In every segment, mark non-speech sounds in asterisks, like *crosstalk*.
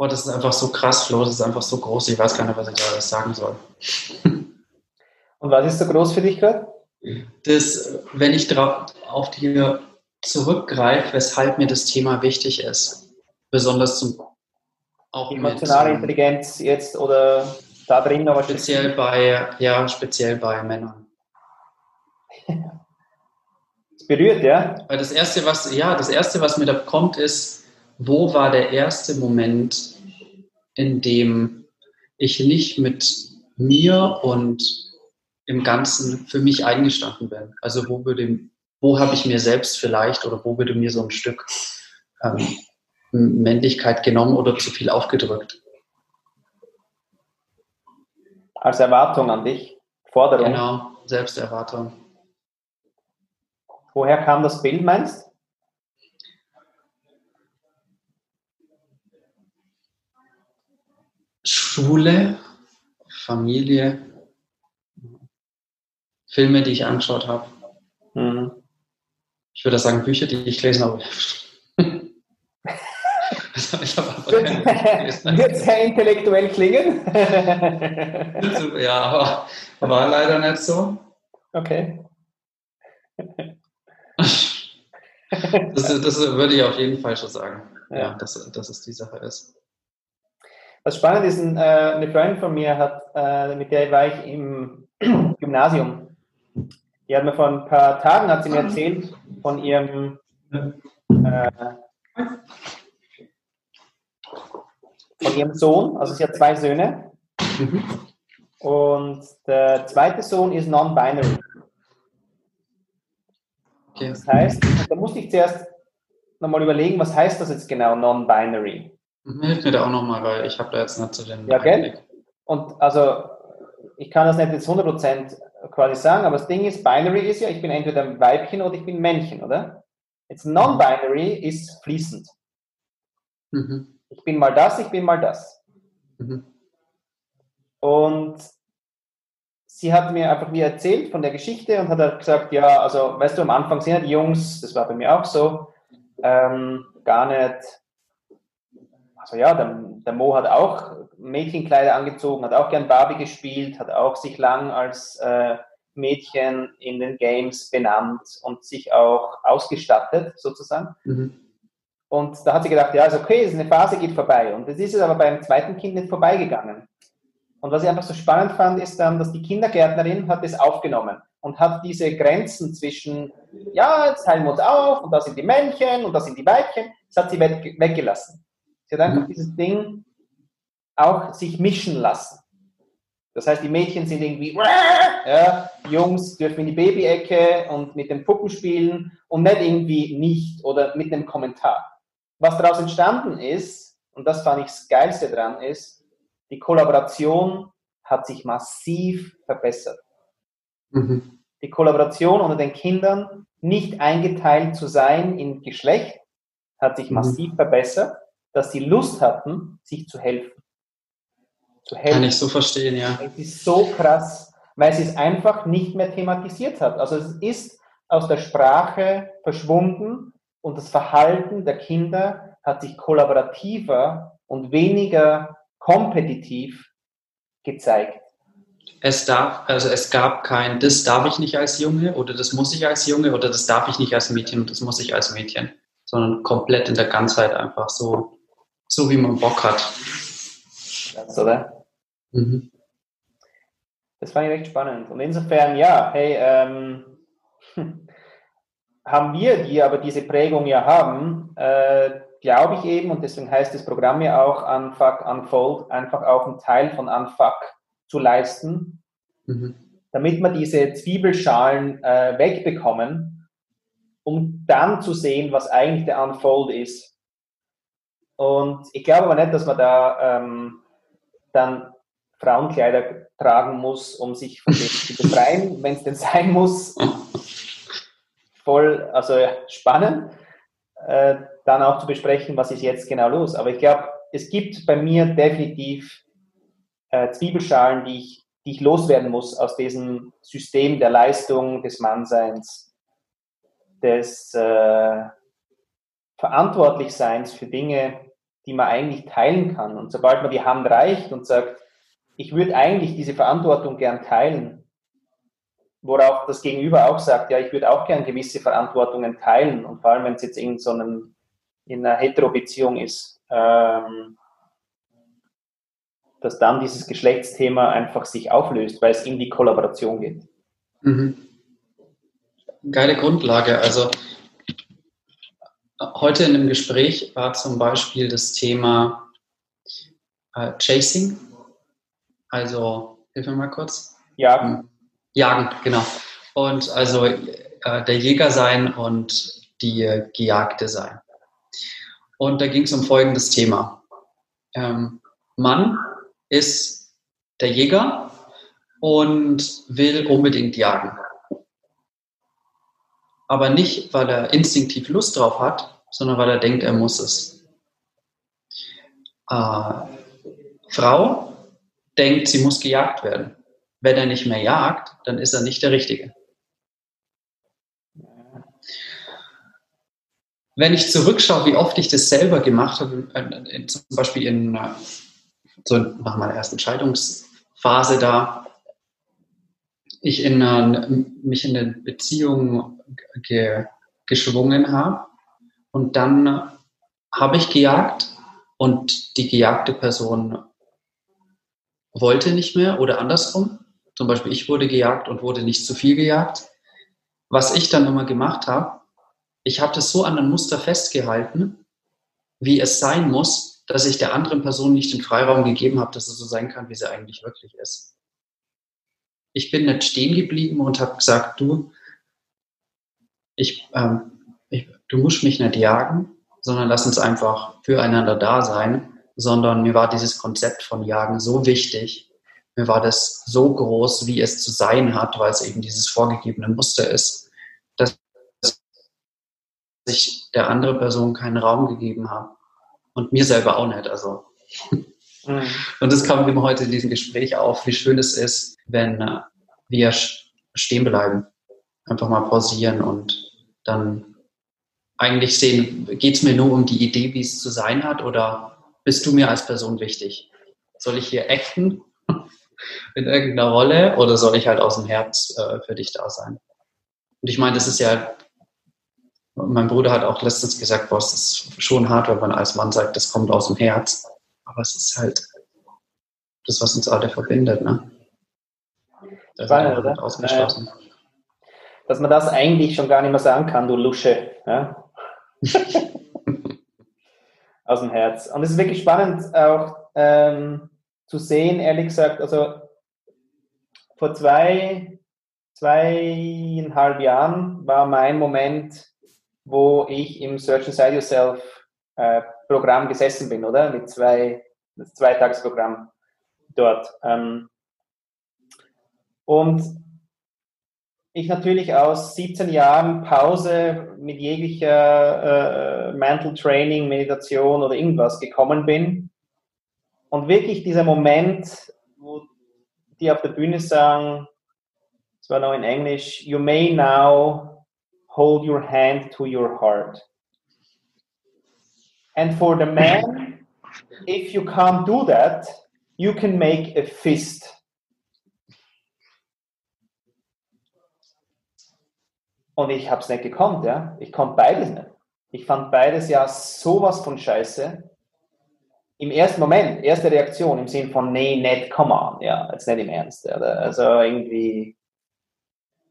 Boah, das ist einfach so krass, Flo, das ist einfach so groß, ich weiß gar nicht, was ich da alles sagen soll. *laughs* Und was ist so groß für dich gerade? Das, wenn ich auf die zurückgreife, weshalb mir das Thema wichtig ist, besonders zum auch emotionale mit, Intelligenz jetzt oder da drin aber speziell bei ja speziell bei Männern. *laughs* berührt, ja? Weil das erste, was ja das erste, was mir da kommt, ist, wo war der erste Moment, in dem ich nicht mit mir und im Ganzen für mich eingestanden bin. Also wo würde, wo habe ich mir selbst vielleicht oder wo würde mir so ein Stück ähm, Männlichkeit genommen oder zu viel aufgedrückt? Als Erwartung an dich, Forderung. Genau, Selbsterwartung. Woher kam das Bild, meinst Schule, Familie, Filme, die ich angeschaut habe. Mhm. Ich würde sagen Bücher, die ich gelesen habe. *laughs* Wird sehr intellektuell klingen. ja, aber war leider nicht so. Okay. Das, das, würde ich auf jeden Fall schon sagen, ja. ja dass, dass es die Sache ist. Was spannend ist, äh, eine Freundin von mir hat, äh, mit der war ich im *clears throat* Gymnasium die hat mir vor ein paar Tagen hat sie mir erzählt von ihrem äh, von ihrem Sohn, also sie hat zwei Söhne. Mhm. Und der zweite Sohn ist non-binary. Okay. Das heißt, da musste ich zuerst nochmal überlegen, was heißt das jetzt genau, non-binary? Mhm, hilf mir da auch nochmal, weil ich habe da jetzt nicht zu den... Ja, gell? Und also, ich kann das nicht jetzt 100% quasi sagen, aber das Ding ist, Binary ist ja, ich bin entweder ein Weibchen oder ich bin ein Männchen, oder? Jetzt Non-Binary ist fließend. Mhm. Ich bin mal das, ich bin mal das. Mhm. Und sie hat mir einfach wie erzählt von der Geschichte und hat halt gesagt, ja, also weißt du, am Anfang sind ja die Jungs, das war bei mir auch so, ähm, gar nicht, also ja, der, der Mo hat auch Mädchenkleider angezogen, hat auch gern Barbie gespielt, hat auch sich lang als äh, Mädchen in den Games benannt und sich auch ausgestattet, sozusagen. Mhm. Und da hat sie gedacht, ja, ist okay, ist eine Phase, geht vorbei. Und das ist es aber beim zweiten Kind nicht vorbeigegangen. Und was ich einfach so spannend fand, ist dann, dass die Kindergärtnerin hat das aufgenommen und hat diese Grenzen zwischen, ja, jetzt teilen wir uns auf und da sind die Männchen und da sind die Weibchen, das hat sie weggelassen. Sie hat einfach mhm. dieses Ding auch sich mischen lassen. Das heißt, die Mädchen sind irgendwie, ja, Jungs dürfen in die Babyecke und mit den Puppen spielen und nicht irgendwie nicht oder mit einem Kommentar. Was daraus entstanden ist, und das fand ich das Geilste dran, ist, die Kollaboration hat sich massiv verbessert. Mhm. Die Kollaboration unter den Kindern, nicht eingeteilt zu sein in Geschlecht, hat sich mhm. massiv verbessert, dass sie Lust hatten, sich zu helfen zu helfen. Kann ich so verstehen, ja. Es ist so krass, weil sie es einfach nicht mehr thematisiert hat. Also es ist aus der Sprache verschwunden und das Verhalten der Kinder hat sich kollaborativer und weniger kompetitiv gezeigt. Es darf, also es gab kein, das darf ich nicht als Junge oder das muss ich als Junge oder das darf ich nicht als Mädchen und das muss ich als Mädchen, sondern komplett in der Ganzheit einfach so, so wie man Bock hat. Das, oder? Mhm. Das fand ich recht spannend. Und insofern, ja, hey, ähm, *laughs* haben wir, die aber diese Prägung ja haben, äh, glaube ich eben, und deswegen heißt das Programm ja auch Unfuck, Unfold, einfach auch einen Teil von Unfuck zu leisten, mhm. damit wir diese Zwiebelschalen äh, wegbekommen, um dann zu sehen, was eigentlich der Unfold ist. Und ich glaube aber nicht, dass man da ähm, dann Frauenkleider tragen muss, um sich von dem zu befreien, *laughs* wenn es denn sein muss. Voll, also spannend, äh, dann auch zu besprechen, was ist jetzt genau los. Aber ich glaube, es gibt bei mir definitiv äh, Zwiebelschalen, die ich, die ich loswerden muss aus diesem System der Leistung, des Mannseins, des äh, Verantwortlichseins für Dinge, die man eigentlich teilen kann. Und sobald man die Hand reicht und sagt, ich würde eigentlich diese Verantwortung gern teilen, worauf das Gegenüber auch sagt, ja, ich würde auch gern gewisse Verantwortungen teilen und vor allem, wenn es jetzt in so einem, in einer Hetero-Beziehung ist, ähm, dass dann dieses Geschlechtsthema einfach sich auflöst, weil es in die Kollaboration geht. Mhm. Geile Grundlage. Also heute in dem Gespräch war zum Beispiel das Thema äh, Chasing. Also, hilf mir mal kurz. Jagen. Jagen, genau. Und also äh, der Jäger sein und die Gejagte sein. Und da ging es um folgendes Thema. Ähm, Mann ist der Jäger und will unbedingt jagen. Aber nicht, weil er instinktiv Lust drauf hat, sondern weil er denkt, er muss es. Äh, Frau denkt, sie muss gejagt werden. Wenn er nicht mehr jagt, dann ist er nicht der Richtige. Wenn ich zurückschaue, wie oft ich das selber gemacht habe, äh, zum Beispiel in äh, so nach meiner ersten Scheidungsphase da, ich in eine, mich in eine Beziehung ge, geschwungen habe und dann habe ich gejagt und die gejagte Person wollte nicht mehr oder andersrum. Zum Beispiel ich wurde gejagt und wurde nicht zu viel gejagt. Was ich dann immer gemacht habe, ich habe das so an einem Muster festgehalten, wie es sein muss, dass ich der anderen Person nicht den Freiraum gegeben habe, dass es so sein kann, wie sie eigentlich wirklich ist. Ich bin nicht stehen geblieben und habe gesagt, du, ich, ähm, ich, du musst mich nicht jagen, sondern lass uns einfach füreinander da sein, sondern mir war dieses Konzept von Jagen so wichtig, mir war das so groß, wie es zu sein hat, weil es eben dieses vorgegebene Muster ist, dass ich der anderen Person keinen Raum gegeben habe und mir selber auch nicht. Also. Mhm. Und das kam eben heute in diesem Gespräch auf, wie schön es ist, wenn äh, wir stehen bleiben, einfach mal pausieren und dann eigentlich sehen, geht es mir nur um die Idee, wie es zu sein hat, oder bist du mir als Person wichtig? Soll ich hier acten *laughs* in irgendeiner Rolle oder soll ich halt aus dem Herz äh, für dich da sein? Und ich meine, das ist ja mein Bruder hat auch letztens gesagt, boah, es ist schon hart, wenn man als Mann sagt, das kommt aus dem Herz. Aber es ist halt das, was uns alle verbindet. Ne? Das Spannend, oder? Ausgeschlossen. Dass man das eigentlich schon gar nicht mehr sagen kann, du Lusche. Ja? *laughs* aus dem Herz. Und es ist wirklich spannend auch ähm, zu sehen, ehrlich gesagt, also vor zwei, zweieinhalb Jahren war mein Moment, wo ich im Search Inside Yourself äh, Programm gesessen bin, oder? Mit zwei, das Zweitagsprogramm dort. Ähm, und ich natürlich aus 17 Jahren Pause mit jeglicher äh, Mental Training, Meditation oder irgendwas gekommen bin. Und wirklich dieser Moment, wo die auf der Bühne sagen, es war noch in Englisch, you may now hold your hand to your heart. And for the man, if you can't do that, you can make a fist. Und ich habe es nicht gekonnt, ja. Ich konnte beides nicht. Ich fand beides ja sowas von scheiße. Im ersten Moment, erste Reaktion im Sinn von, nee, nicht, come on, ja, jetzt nicht im Ernst. Oder? Also irgendwie,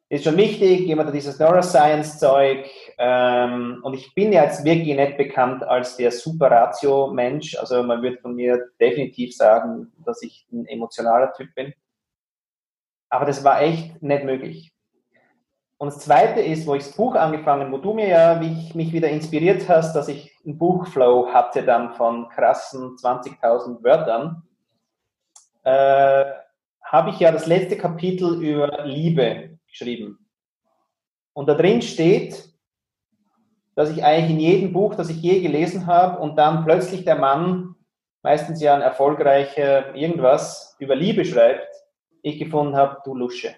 ist schon wichtig, jemand hat dieses Neuroscience-Zeug ähm, und ich bin ja jetzt wirklich nicht bekannt als der Super-Ratio-Mensch, also man wird von mir definitiv sagen, dass ich ein emotionaler Typ bin, aber das war echt nicht möglich. Und das Zweite ist, wo ich das Buch angefangen, wo du mir ja mich, mich wieder inspiriert hast, dass ich einen Buchflow hatte dann von krassen 20.000 Wörtern, äh, habe ich ja das letzte Kapitel über Liebe geschrieben. Und da drin steht, dass ich eigentlich in jedem Buch, das ich je gelesen habe, und dann plötzlich der Mann, meistens ja ein erfolgreicher irgendwas, über Liebe schreibt, ich gefunden habe, du Lusche.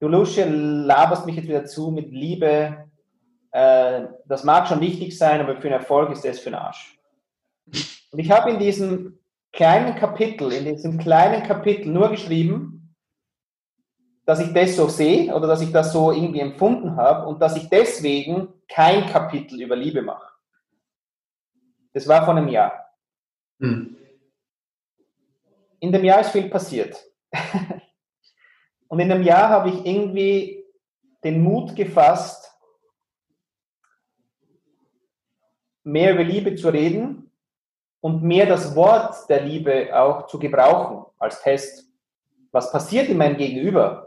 Du Lusche, laberst mich jetzt wieder zu mit Liebe. Äh, das mag schon wichtig sein, aber für einen Erfolg ist das für den Arsch. Und ich habe in diesem kleinen Kapitel, in diesem kleinen Kapitel nur geschrieben, dass ich das so sehe oder dass ich das so irgendwie empfunden habe und dass ich deswegen kein Kapitel über Liebe mache. Das war vor einem Jahr. Hm. In dem Jahr ist viel passiert. *laughs* und in einem Jahr habe ich irgendwie den Mut gefasst, mehr über Liebe zu reden und mehr das Wort der Liebe auch zu gebrauchen als Test. Was passiert in meinem Gegenüber?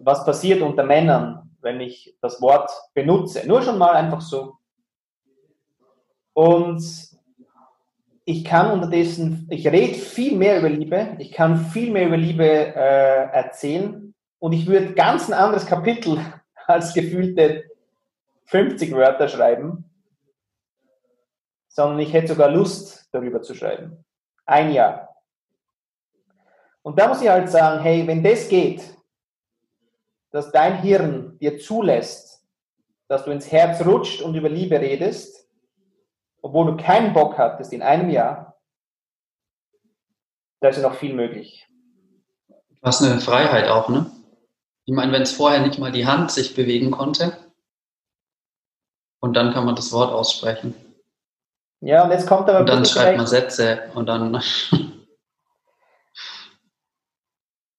Was passiert unter Männern, wenn ich das Wort benutze? Nur schon mal einfach so. Und ich kann unterdessen, ich rede viel mehr über Liebe, ich kann viel mehr über Liebe äh, erzählen und ich würde ganz ein anderes Kapitel *laughs* als gefühlte 50 Wörter schreiben, sondern ich hätte sogar Lust, darüber zu schreiben. Ein Jahr. Und da muss ich halt sagen, hey, wenn das geht, dass dein Hirn dir zulässt, dass du ins Herz rutscht und über Liebe redest, obwohl du keinen Bock hattest in einem Jahr, da ist ja noch viel möglich. Was eine Freiheit auch, ne? Ich meine, wenn es vorher nicht mal die Hand sich bewegen konnte, und dann kann man das Wort aussprechen. Ja, und jetzt kommt aber. Und dann schreibt man Sätze und dann.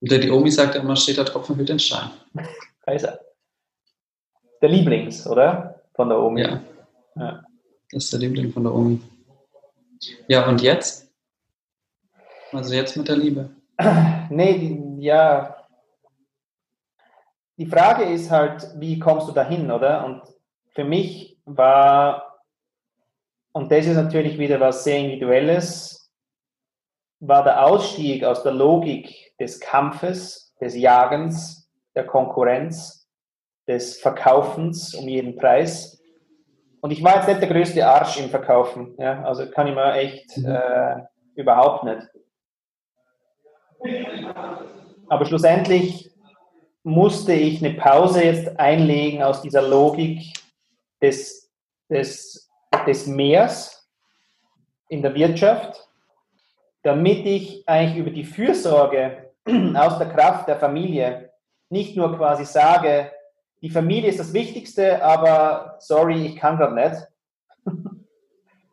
Die Omi sagt immer, steht der Tropfen hüllt den Stein. Kaiser. Der Lieblings, oder? Von der Omi. Ja. ja. Das ist der Liebling von der Omi. Ja, und jetzt? Also jetzt mit der Liebe. Nee, die, ja. Die Frage ist halt, wie kommst du dahin, oder? Und für mich war und das ist natürlich wieder was sehr Individuelles, war der Ausstieg aus der Logik des Kampfes, des Jagens, der Konkurrenz, des Verkaufens um jeden Preis. Und ich war jetzt nicht der größte Arsch im Verkaufen, ja, also kann ich mir echt mhm. äh, überhaupt nicht. Aber schlussendlich musste ich eine Pause jetzt einlegen aus dieser Logik des, des des Meers in der Wirtschaft, damit ich eigentlich über die Fürsorge *clears throat* aus der Kraft der Familie nicht nur quasi sage, die Familie ist das Wichtigste, aber sorry, ich kann gerade nicht.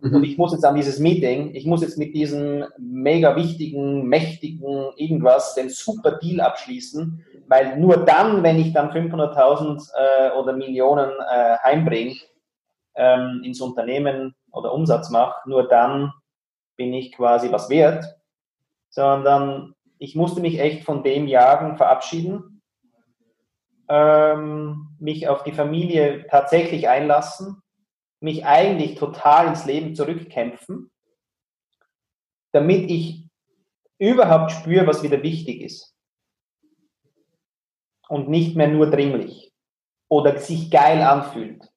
Und ich muss jetzt an dieses Meeting, ich muss jetzt mit diesem mega wichtigen, mächtigen irgendwas den super Deal abschließen, weil nur dann, wenn ich dann 500.000 äh, oder Millionen äh, heimbringe, ähm, ins Unternehmen oder Umsatz mache, nur dann bin ich quasi was wert, sondern ich musste mich echt von dem Jagen verabschieden, ähm, mich auf die Familie tatsächlich einlassen, mich eigentlich total ins Leben zurückkämpfen, damit ich überhaupt spüre, was wieder wichtig ist. Und nicht mehr nur dringlich oder sich geil anfühlt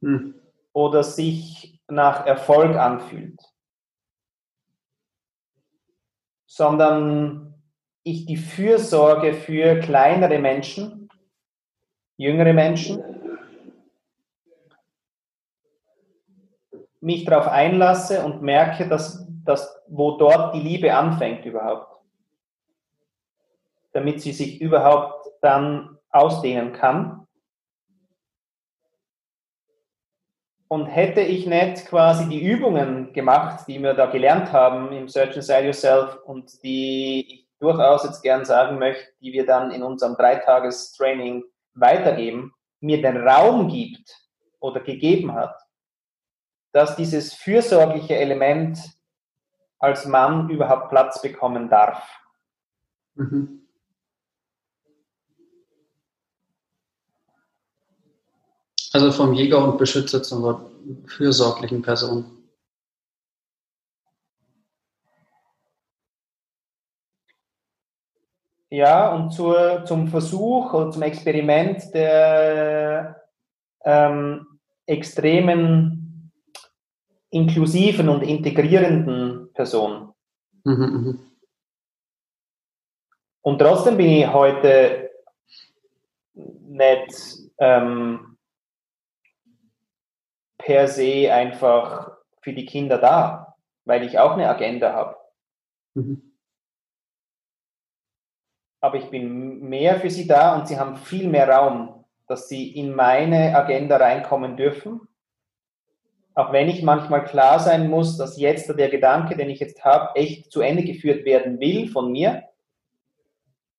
hm. oder sich nach Erfolg anfühlt, sondern ich die Fürsorge für kleinere Menschen, jüngere Menschen, mich darauf einlasse und merke, dass, dass wo dort die Liebe anfängt überhaupt, damit sie sich überhaupt dann ausdehnen kann Und hätte ich nicht quasi die Übungen gemacht, die wir da gelernt haben im Search Inside Yourself und die ich durchaus jetzt gern sagen möchte, die wir dann in unserem Dreitagestraining weitergeben, mir den Raum gibt oder gegeben hat, dass dieses fürsorgliche Element als Mann überhaupt Platz bekommen darf. Mhm. Also vom Jäger und Beschützer zur fürsorglichen Person. Ja, und zur, zum Versuch oder zum Experiment der ähm, extremen, inklusiven und integrierenden Person. Mhm, mh. Und trotzdem bin ich heute nicht ähm, per se einfach für die Kinder da. weil ich auch eine Agenda habe. Mhm. Aber ich bin mehr für sie da und sie haben viel mehr Raum, dass sie in meine Agenda reinkommen dürfen. Auch wenn ich manchmal klar sein muss, dass jetzt der Gedanke, den ich jetzt habe, echt zu Ende geführt werden will von mir.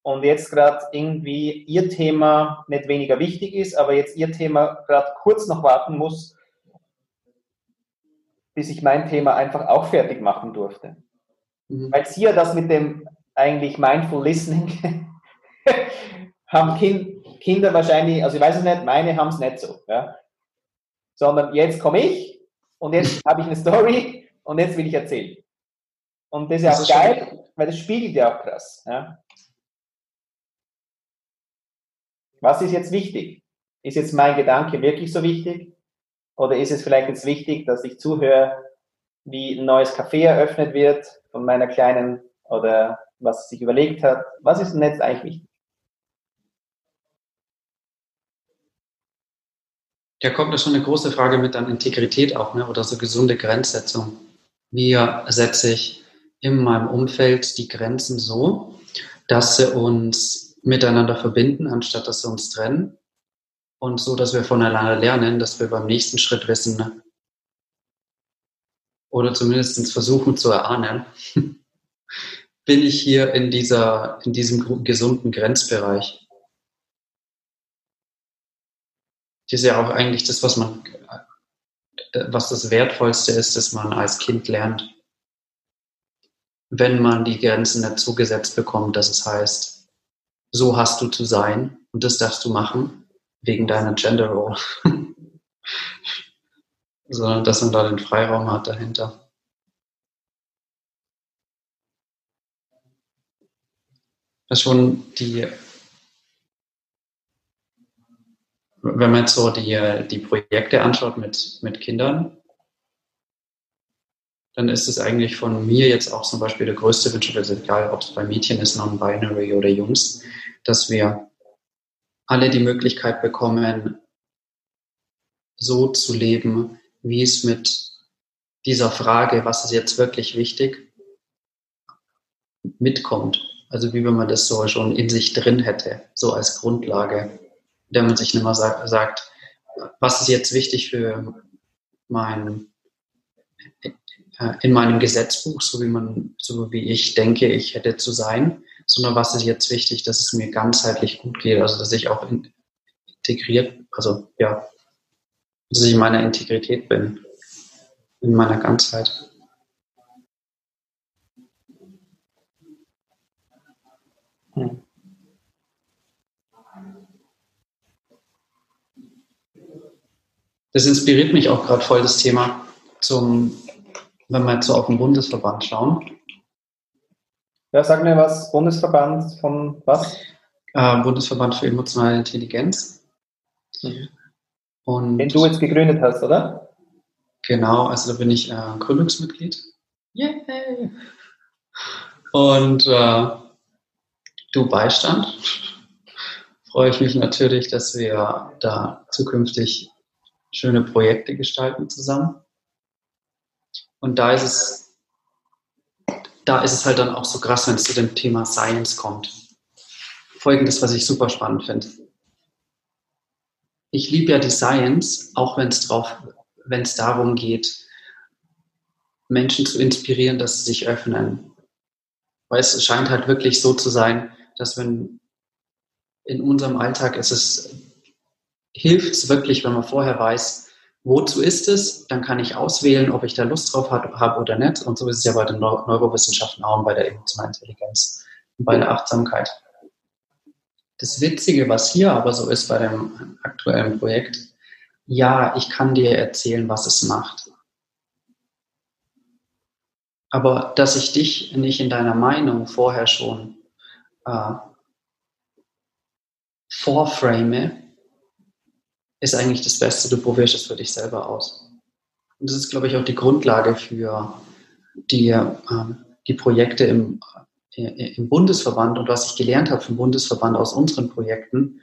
Und jetzt gerade irgendwie ihr Thema nicht weniger wichtig ist, aber jetzt ihr Thema gerade kurz noch warten muss, bis ich mein Thema einfach auch fertig machen durfte. Mhm. Weil Sie ja das mit dem eigentlich Mindful Listening *laughs* haben kind, Kinder wahrscheinlich, also ich weiß es nicht, meine haben es nicht so. Ja? Sondern jetzt komme ich und jetzt *laughs* habe ich eine Story und jetzt will ich erzählen. Und das ist ja auch geil, schon... weil das spiegelt ja auch krass. Ja? Was ist jetzt wichtig? Ist jetzt mein Gedanke wirklich so wichtig? Oder ist es vielleicht jetzt wichtig, dass ich zuhöre, wie ein neues Café eröffnet wird von meiner Kleinen oder was sie sich überlegt hat? Was ist denn jetzt eigentlich wichtig? Da kommt da schon eine große Frage mit an Integrität auch, ne? oder so gesunde Grenzsetzung. Wie setze ich in meinem Umfeld die Grenzen so, dass sie uns miteinander verbinden, anstatt dass sie uns trennen? Und so, dass wir voneinander lernen, dass wir beim nächsten Schritt wissen ne? oder zumindest versuchen zu erahnen, *laughs* bin ich hier in, dieser, in diesem gesunden Grenzbereich. Das ist ja auch eigentlich das, was man, was das Wertvollste ist, das man als Kind lernt. Wenn man die Grenzen nicht zugesetzt bekommt, dass es heißt, so hast du zu sein und das darfst du machen, wegen deiner Gender Role, *laughs* sondern dass man da den Freiraum hat dahinter. Das ist schon die, wenn man jetzt so die, die Projekte anschaut mit, mit Kindern, dann ist es eigentlich von mir jetzt auch zum Beispiel der größte Wunsch, also egal ob es bei Mädchen ist, non-binary oder Jungs, dass wir alle die Möglichkeit bekommen, so zu leben, wie es mit dieser Frage, was ist jetzt wirklich wichtig, mitkommt. Also wie wenn man das so schon in sich drin hätte, so als Grundlage, der man sich nicht mehr sagt, was ist jetzt wichtig für mein, äh, in meinem Gesetzbuch, so wie man, so wie ich denke, ich hätte zu sein, sondern was ist jetzt wichtig, dass es mir ganzheitlich gut geht, also dass ich auch integriert, also ja, dass ich in meiner Integrität bin, in meiner Ganzheit. Hm. Das inspiriert mich auch gerade voll, das Thema zum, wenn wir jetzt so auf den Bundesverband schauen. Ja, sag mir was, Bundesverband von was? Äh, Bundesverband für emotionale Intelligenz. Mhm. Und Den du jetzt gegründet hast, oder? Genau, also da bin ich äh, Gründungsmitglied. Yay! Und äh, du Beistand. Freue ich mich natürlich, dass wir da zukünftig schöne Projekte gestalten zusammen. Und da ist es da ist es halt dann auch so krass, wenn es zu dem Thema Science kommt. Folgendes, was ich super spannend finde. Ich liebe ja die Science, auch wenn es drauf, wenn es darum geht, Menschen zu inspirieren, dass sie sich öffnen. Weil es scheint halt wirklich so zu sein, dass wenn in unserem Alltag ist es, hilft es wirklich, wenn man vorher weiß, wozu ist es, dann kann ich auswählen, ob ich da Lust drauf habe oder nicht. Und so ist es ja bei den Neurowissenschaften auch und bei der emotionalen Intelligenz und bei der Achtsamkeit. Das Witzige, was hier aber so ist bei dem aktuellen Projekt, ja, ich kann dir erzählen, was es macht. Aber dass ich dich nicht in deiner Meinung vorher schon äh, vorframe, ist eigentlich das Beste, du probierst es für dich selber aus. Und das ist, glaube ich, auch die Grundlage für die, ähm, die Projekte im, äh, im Bundesverband und was ich gelernt habe vom Bundesverband aus unseren Projekten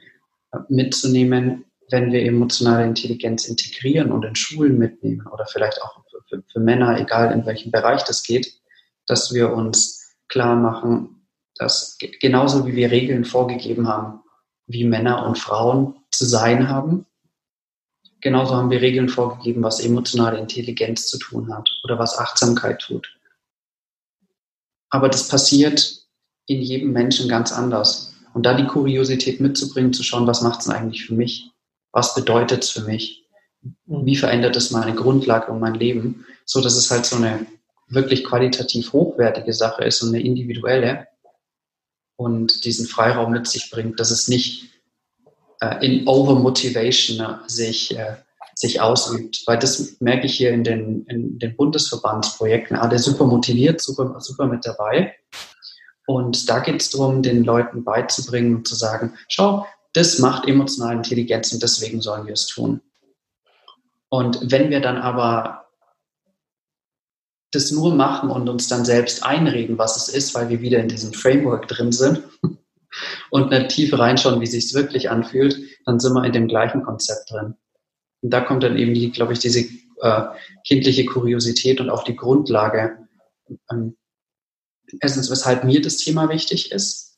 äh, mitzunehmen, wenn wir emotionale Intelligenz integrieren und in Schulen mitnehmen oder vielleicht auch für, für Männer, egal in welchem Bereich das geht, dass wir uns klar machen, dass genauso wie wir Regeln vorgegeben haben, wie Männer und Frauen zu sein haben, genauso haben wir Regeln vorgegeben, was emotionale Intelligenz zu tun hat oder was Achtsamkeit tut. Aber das passiert in jedem Menschen ganz anders. Und da die Kuriosität mitzubringen, zu schauen, was macht es eigentlich für mich? Was bedeutet es für mich? Wie verändert es meine Grundlage und mein Leben? So dass es halt so eine wirklich qualitativ hochwertige Sache ist und eine individuelle und diesen Freiraum mit sich bringt, dass es nicht äh, in Overmotivation äh, sich, äh, sich ausübt. Weil das merke ich hier in den, in den Bundesverbandsprojekten. Alle super motiviert, super, super mit dabei. Und da geht es darum, den Leuten beizubringen und zu sagen, schau, das macht emotionale Intelligenz und deswegen sollen wir es tun. Und wenn wir dann aber das nur machen und uns dann selbst einreden, was es ist, weil wir wieder in diesem Framework drin sind und eine Tiefe reinschauen, wie es sich wirklich anfühlt, dann sind wir in dem gleichen Konzept drin. Und da kommt dann eben, die, glaube ich, diese äh, kindliche Kuriosität und auch die Grundlage. Ähm, erstens, weshalb mir das Thema wichtig ist,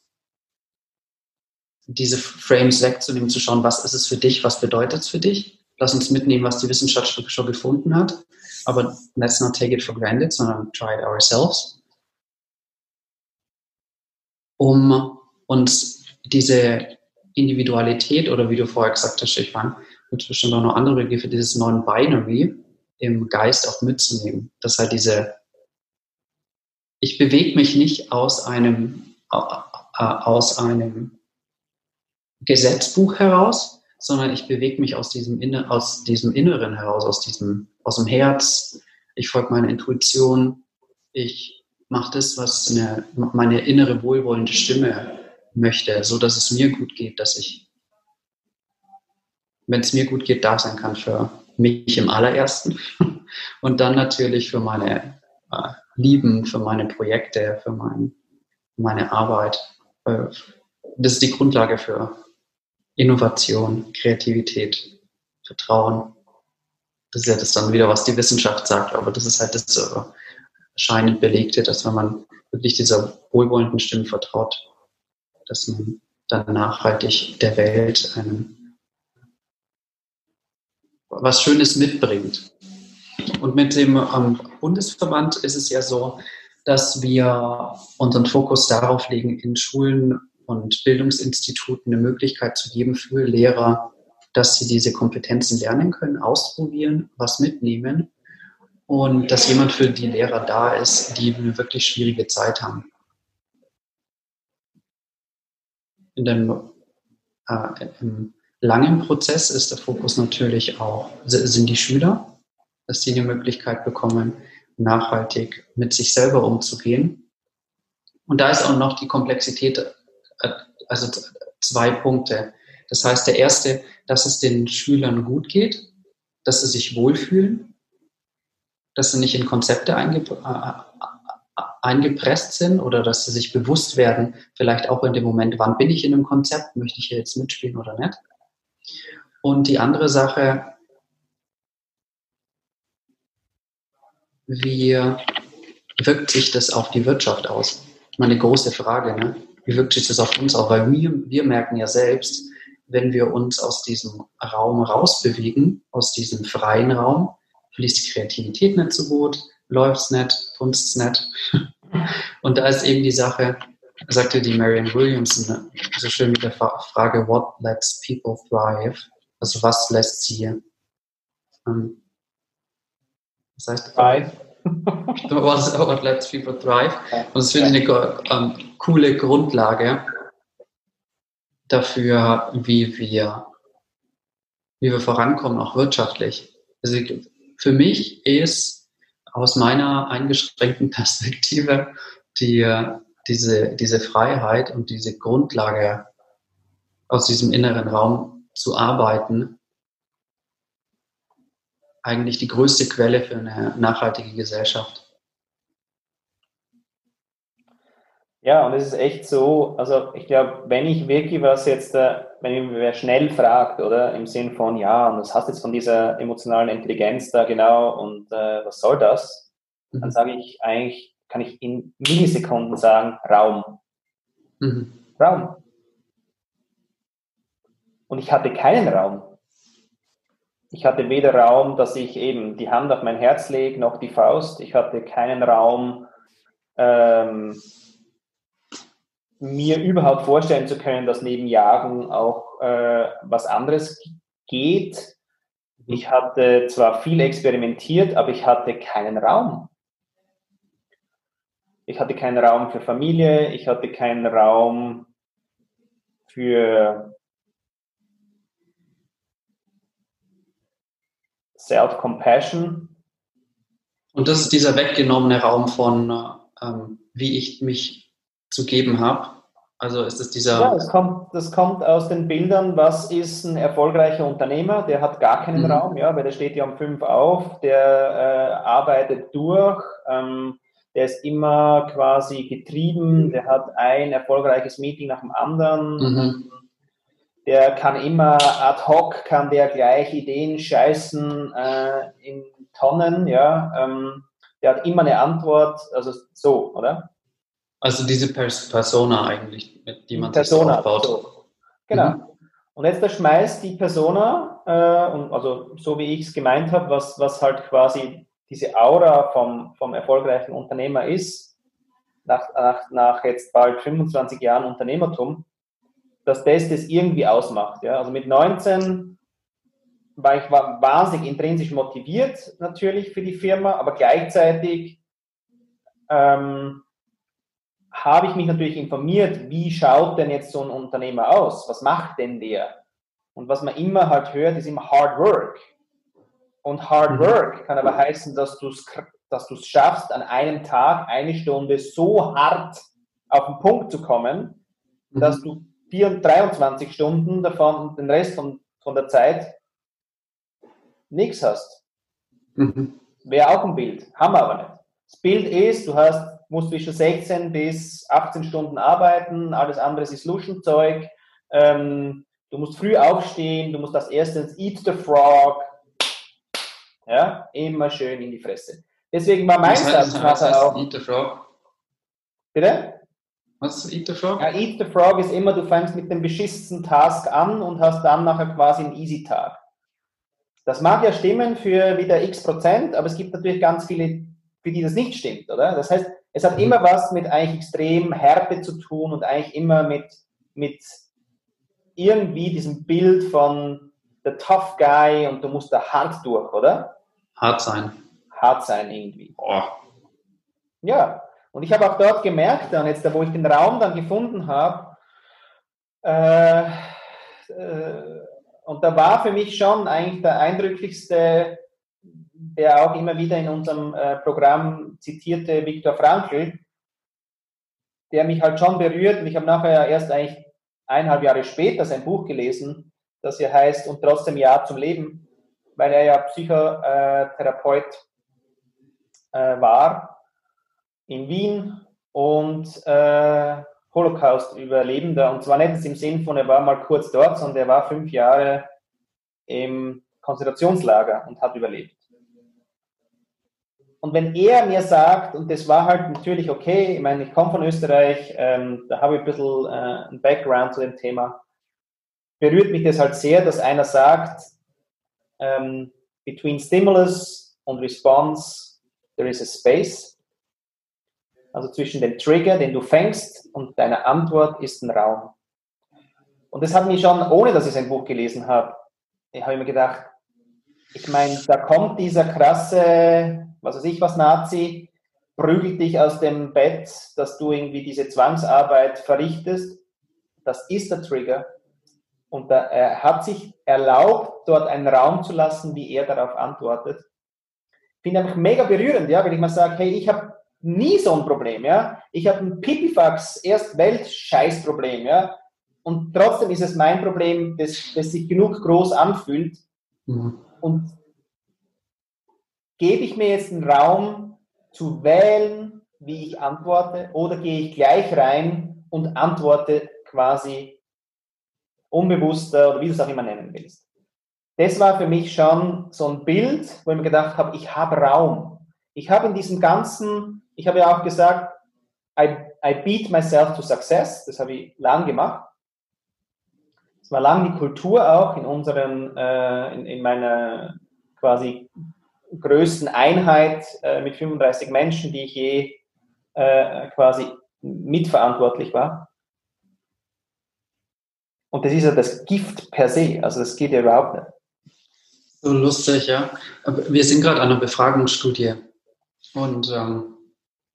diese Frames wegzunehmen, zu schauen, was ist es für dich, was bedeutet es für dich. Lass uns mitnehmen, was die Wissenschaft schon gefunden hat aber let's not take it for granted, sondern try it ourselves, um uns diese Individualität oder wie du vorher gesagt hast, Stefan, gibt es bestimmt auch noch andere Begriffe, dieses Non-Binary im Geist auch mitzunehmen. Das halt diese, ich bewege mich nicht aus einem, aus einem Gesetzbuch heraus, sondern ich bewege mich aus diesem, Inner, aus diesem Inneren heraus, aus diesem, aus dem Herz. Ich folge meiner Intuition. Ich mache das, was eine, meine innere wohlwollende Stimme möchte, so dass es mir gut geht, dass ich, wenn es mir gut geht, da sein kann für mich im allerersten *laughs* und dann natürlich für meine äh, Lieben, für meine Projekte, für mein, meine Arbeit. Äh, das ist die Grundlage für Innovation, Kreativität, Vertrauen. Das ist ja das dann wieder, was die Wissenschaft sagt, aber das ist halt das so scheinend Belegte, dass wenn man wirklich dieser wohlwollenden Stimme vertraut, dass man dann nachhaltig der Welt einen, was Schönes mitbringt. Und mit dem ähm, Bundesverband ist es ja so, dass wir unseren Fokus darauf legen, in Schulen und Bildungsinstituten eine Möglichkeit zu geben für Lehrer, dass sie diese Kompetenzen lernen können, ausprobieren, was mitnehmen und dass jemand für die Lehrer da ist, die eine wirklich schwierige Zeit haben. In dem, äh, Im langen Prozess ist der Fokus natürlich auch, sind die Schüler, dass sie die Möglichkeit bekommen, nachhaltig mit sich selber umzugehen. Und da ist auch noch die Komplexität also zwei Punkte. Das heißt, der erste, dass es den Schülern gut geht, dass sie sich wohlfühlen, dass sie nicht in Konzepte einge äh, eingepresst sind oder dass sie sich bewusst werden, vielleicht auch in dem Moment, wann bin ich in einem Konzept, möchte ich hier jetzt mitspielen oder nicht. Und die andere Sache, wie wirkt sich das auf die Wirtschaft aus? Meine große Frage. Ne? wie wirkt sich das auf uns auch? Weil wir, wir merken ja selbst, wenn wir uns aus diesem Raum rausbewegen, aus diesem freien Raum, fließt die Kreativität nicht so gut, läuft es nicht, funzt es nicht. *laughs* Und da ist eben die Sache, sagte die Marianne Williamson so schön mit der Frage, what lets people thrive? Also was lässt sie, ähm, was heißt, thrive? *laughs* was, what lets people thrive. Und das finde ich eine ähm, coole Grundlage dafür, wie wir, wie wir vorankommen, auch wirtschaftlich. Also für mich ist aus meiner eingeschränkten *laughs* Perspektive die, diese, diese Freiheit und diese Grundlage aus diesem inneren Raum zu arbeiten, eigentlich die größte Quelle für eine nachhaltige Gesellschaft. Ja, und es ist echt so, also ich glaube, wenn ich wirklich was jetzt, äh, wenn ich wer schnell fragt, oder im Sinn von, ja, und das hast jetzt von dieser emotionalen Intelligenz da genau und äh, was soll das? Mhm. Dann sage ich eigentlich, kann ich in Millisekunden sagen, Raum. Mhm. Raum. Und ich hatte keinen Raum. Ich hatte weder Raum, dass ich eben die Hand auf mein Herz lege, noch die Faust. Ich hatte keinen Raum, ähm, mir überhaupt vorstellen zu können, dass neben Jagen auch äh, was anderes geht. Ich hatte zwar viel experimentiert, aber ich hatte keinen Raum. Ich hatte keinen Raum für Familie, ich hatte keinen Raum für Self-Compassion. Und das ist dieser weggenommene Raum von, ähm, wie ich mich zu geben habe. Also ist es dieser. Ja, das kommt, das kommt aus den Bildern. Was ist ein erfolgreicher Unternehmer? Der hat gar keinen mhm. Raum, ja, weil der steht ja um fünf auf, der äh, arbeitet durch, ähm, der ist immer quasi getrieben, der hat ein erfolgreiches Meeting nach dem anderen. Mhm der kann immer ad hoc, kann der gleich Ideen scheißen äh, in Tonnen, ja. Ähm, der hat immer eine Antwort, also so, oder? Also diese Pers Persona eigentlich, die man Persona, sich so aufbaut. So. Genau. Mhm. Und jetzt da schmeißt die Persona, äh, und also so wie ich es gemeint habe, was, was halt quasi diese Aura vom, vom erfolgreichen Unternehmer ist, nach, nach, nach jetzt bald 25 Jahren Unternehmertum, dass das das irgendwie ausmacht. Ja? Also mit 19 war ich wahnsinnig intrinsisch motiviert natürlich für die Firma, aber gleichzeitig ähm, habe ich mich natürlich informiert, wie schaut denn jetzt so ein Unternehmer aus? Was macht denn der? Und was man immer halt hört, ist immer Hard Work. Und Hard mhm. Work kann aber heißen, dass du es dass du es schaffst, an einem Tag eine Stunde so hart auf den Punkt zu kommen, dass mhm. du 23 Stunden davon, den Rest von, von der Zeit nichts hast. Mhm. Wäre auch ein Bild, haben wir aber nicht. Das Bild ist, du hast, musst zwischen 16 bis 18 Stunden arbeiten, alles andere ist Luschenzeug, ähm, du musst früh aufstehen, du musst das erstens Eat the Frog, ja, immer schön in die Fresse. Deswegen war mein Satz nachher auch. Eat the Frog. Bitte? Was ist Eat the Frog? Ja, Eat the Frog ist immer, du fängst mit dem beschissensten Task an und hast dann nachher quasi einen Easy-Tag. Das mag ja stimmen für wieder x Prozent, aber es gibt natürlich ganz viele, für die das nicht stimmt, oder? Das heißt, es hat immer was mit eigentlich extrem Härte zu tun und eigentlich immer mit, mit irgendwie diesem Bild von the tough guy und du musst da hart durch, oder? Hart sein. Hart sein irgendwie. Oh. Ja, und ich habe auch dort gemerkt, dann jetzt, wo ich den Raum dann gefunden habe, äh, äh, und da war für mich schon eigentlich der eindrücklichste, der auch immer wieder in unserem äh, Programm zitierte Viktor Frankl, der mich halt schon berührt. Und ich habe nachher erst eigentlich eineinhalb Jahre später sein Buch gelesen, das hier heißt Und trotzdem Ja zum Leben, weil er ja Psychotherapeut äh, war in Wien und äh, Holocaust-Überlebender. Und zwar nicht im Sinn von, er war mal kurz dort, sondern er war fünf Jahre im Konzentrationslager und hat überlebt. Und wenn er mir sagt, und das war halt natürlich okay, ich meine, ich komme von Österreich, ähm, da habe ich ein bisschen äh, ein Background zu dem Thema, berührt mich das halt sehr, dass einer sagt, ähm, between stimulus und response, there is a space also zwischen dem Trigger, den du fängst, und deiner Antwort ist ein Raum. Und das hat mich schon, ohne dass ich sein Buch gelesen habe, ich habe mir gedacht, ich meine, da kommt dieser krasse, was weiß ich was, Nazi, prügelt dich aus dem Bett, dass du irgendwie diese Zwangsarbeit verrichtest. Das ist der Trigger. Und da, er hat sich erlaubt, dort einen Raum zu lassen, wie er darauf antwortet. Finde ich mega berührend, ja, wenn ich mal sage, hey, ich habe nie so ein Problem, ja. Ich habe ein Pipifax Erst-Welt-Scheiß-Problem, ja. Und trotzdem ist es mein Problem, das, das sich genug groß anfühlt. Mhm. Und gebe ich mir jetzt einen Raum zu wählen, wie ich antworte, oder gehe ich gleich rein und antworte quasi unbewusster oder wie du es auch immer nennen willst. Das war für mich schon so ein Bild, wo ich mir gedacht habe, ich habe Raum. Ich habe in diesem ganzen, ich habe ja auch gesagt, I, I beat myself to success, das habe ich lang gemacht. Es war lang die Kultur auch in unseren, äh, in, in meiner quasi größten Einheit äh, mit 35 Menschen, die ich je äh, quasi mitverantwortlich war. Und das ist ja das Gift per se, also das geht ja überhaupt nicht. So lustig, ja. Wir sind gerade an einer Befragungsstudie und ähm,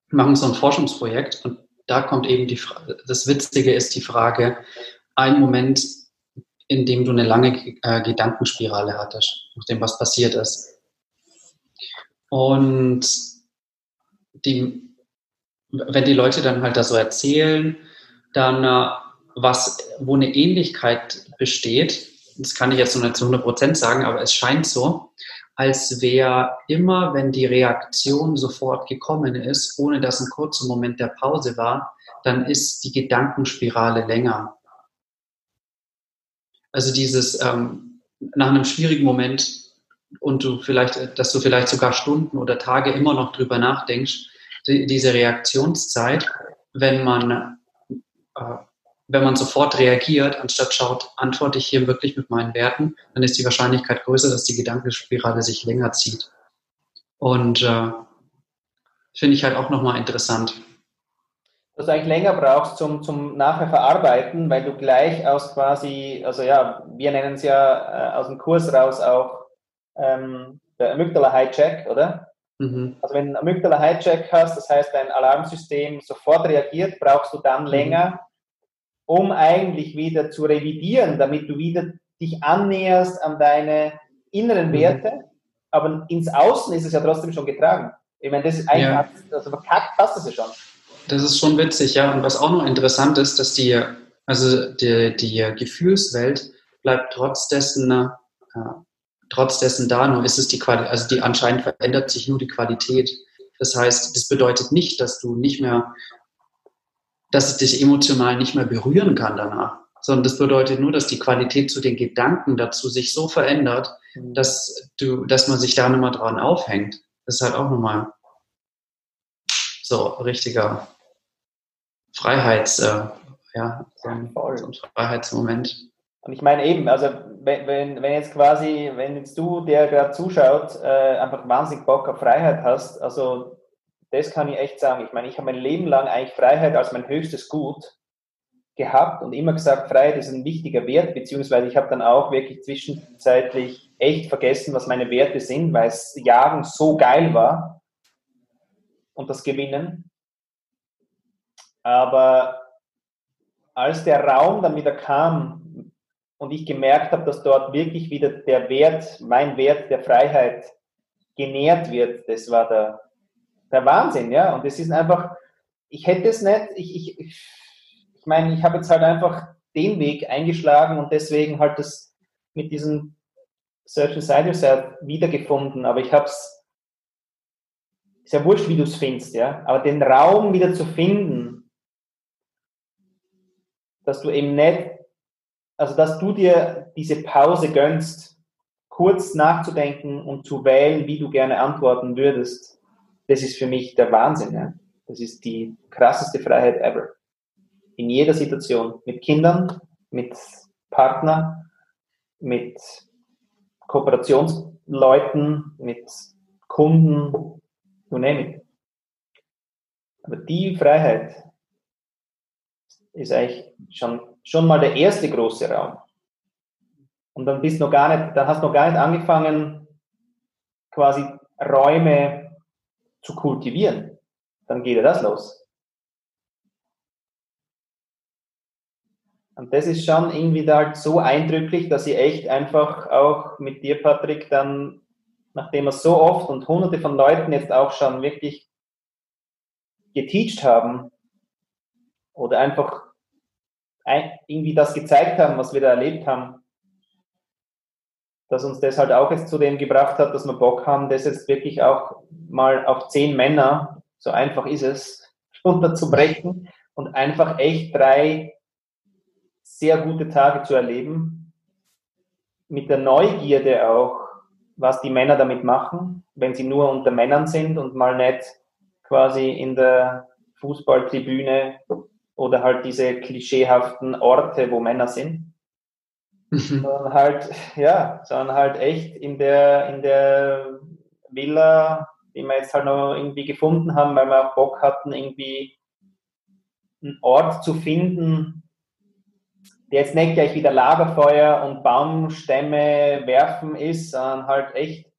machen so ein Forschungsprojekt und da kommt eben die Frage, das Witzige ist die Frage, ein Moment, in dem du eine lange äh, Gedankenspirale hattest, nachdem was passiert ist. Und die, wenn die Leute dann halt da so erzählen, dann äh, was, wo eine Ähnlichkeit besteht, das kann ich jetzt noch nicht zu 100 Prozent sagen, aber es scheint so, als wäre immer, wenn die Reaktion sofort gekommen ist, ohne dass ein kurzer Moment der Pause war, dann ist die Gedankenspirale länger. Also dieses ähm, nach einem schwierigen Moment und du vielleicht, dass du vielleicht sogar Stunden oder Tage immer noch drüber nachdenkst, die, diese Reaktionszeit, wenn man äh, wenn man sofort reagiert, anstatt schaut, antworte ich hier wirklich mit meinen Werten, dann ist die Wahrscheinlichkeit größer, dass die Gedankenspirale sich länger zieht. Und äh, finde ich halt auch nochmal interessant. Dass du eigentlich länger brauchst zum, zum nachher verarbeiten, weil du gleich aus quasi, also ja, wir nennen es ja äh, aus dem Kurs raus auch ähm, der Amygdala-Hijack, oder? Mhm. Also wenn du einen Amygdala-Hijack hast, das heißt, dein Alarmsystem sofort reagiert, brauchst du dann mhm. länger, um eigentlich wieder zu revidieren, damit du wieder dich annäherst an deine inneren mhm. Werte, mhm. aber ins Außen ist es ja trotzdem schon getragen. Ich meine, das ist einfach, ja. also verkackt passt das ja schon. Das ist schon witzig, ja. Und was auch noch interessant ist, dass die, also die, die Gefühlswelt bleibt trotz dessen, äh, trotz dessen da, nur ist es die Qualität, also die anscheinend verändert sich nur die Qualität. Das heißt, das bedeutet nicht, dass du nicht mehr dass es dich emotional nicht mehr berühren kann danach. Sondern das bedeutet nur, dass die Qualität zu den Gedanken dazu sich so verändert, mhm. dass du, dass man sich da nochmal dran aufhängt. Das ist halt auch nochmal so richtiger Freiheits, äh, ja, so ein, so ein Freiheitsmoment. Und ich meine eben, also wenn, wenn, wenn jetzt quasi, wenn jetzt du, der gerade zuschaut, äh, einfach wahnsinnig Bock auf Freiheit hast, also das kann ich echt sagen. Ich meine, ich habe mein Leben lang eigentlich Freiheit als mein höchstes Gut gehabt und immer gesagt, Freiheit ist ein wichtiger Wert, beziehungsweise ich habe dann auch wirklich zwischenzeitlich echt vergessen, was meine Werte sind, weil es Jagen so geil war und das Gewinnen. Aber als der Raum dann wieder kam und ich gemerkt habe, dass dort wirklich wieder der Wert, mein Wert der Freiheit genährt wird, das war der, der Wahnsinn, ja. Und es ist einfach, ich hätte es nicht, ich, ich, ich meine, ich habe jetzt halt einfach den Weg eingeschlagen und deswegen halt das mit diesem Search Inside Yourself wiedergefunden, aber ich habe es, ist ja wurscht, wie du es findest, ja, aber den Raum wieder zu finden, dass du eben nicht, also dass du dir diese Pause gönnst, kurz nachzudenken und zu wählen, wie du gerne antworten würdest das ist für mich der Wahnsinn. Ja? Das ist die krasseste Freiheit ever. In jeder Situation. Mit Kindern, mit Partner, mit Kooperationsleuten, mit Kunden, you name it. Aber die Freiheit ist eigentlich schon, schon mal der erste große Raum. Und dann bist noch gar nicht, dann hast du noch gar nicht angefangen, quasi Räume zu kultivieren, dann geht ja das los. Und das ist schon irgendwie da halt so eindrücklich, dass ich echt einfach auch mit dir, Patrick, dann, nachdem wir so oft und hunderte von Leuten jetzt auch schon wirklich geteacht haben oder einfach irgendwie das gezeigt haben, was wir da erlebt haben, dass uns das halt auch jetzt zu dem gebracht hat, dass wir Bock haben, das jetzt wirklich auch mal auf zehn Männer so einfach ist es, *laughs* runterzubrechen und einfach echt drei sehr gute Tage zu erleben. Mit der Neugierde auch, was die Männer damit machen, wenn sie nur unter Männern sind und mal nicht quasi in der Fußballtribüne oder halt diese klischeehaften Orte, wo Männer sind. Mhm. Sondern halt, ja, sondern halt echt in der, in der Villa, die wir jetzt halt noch irgendwie gefunden haben, weil wir auch Bock hatten, irgendwie einen Ort zu finden, der jetzt nicht gleich wieder Lagerfeuer und Baumstämme werfen ist, sondern halt echt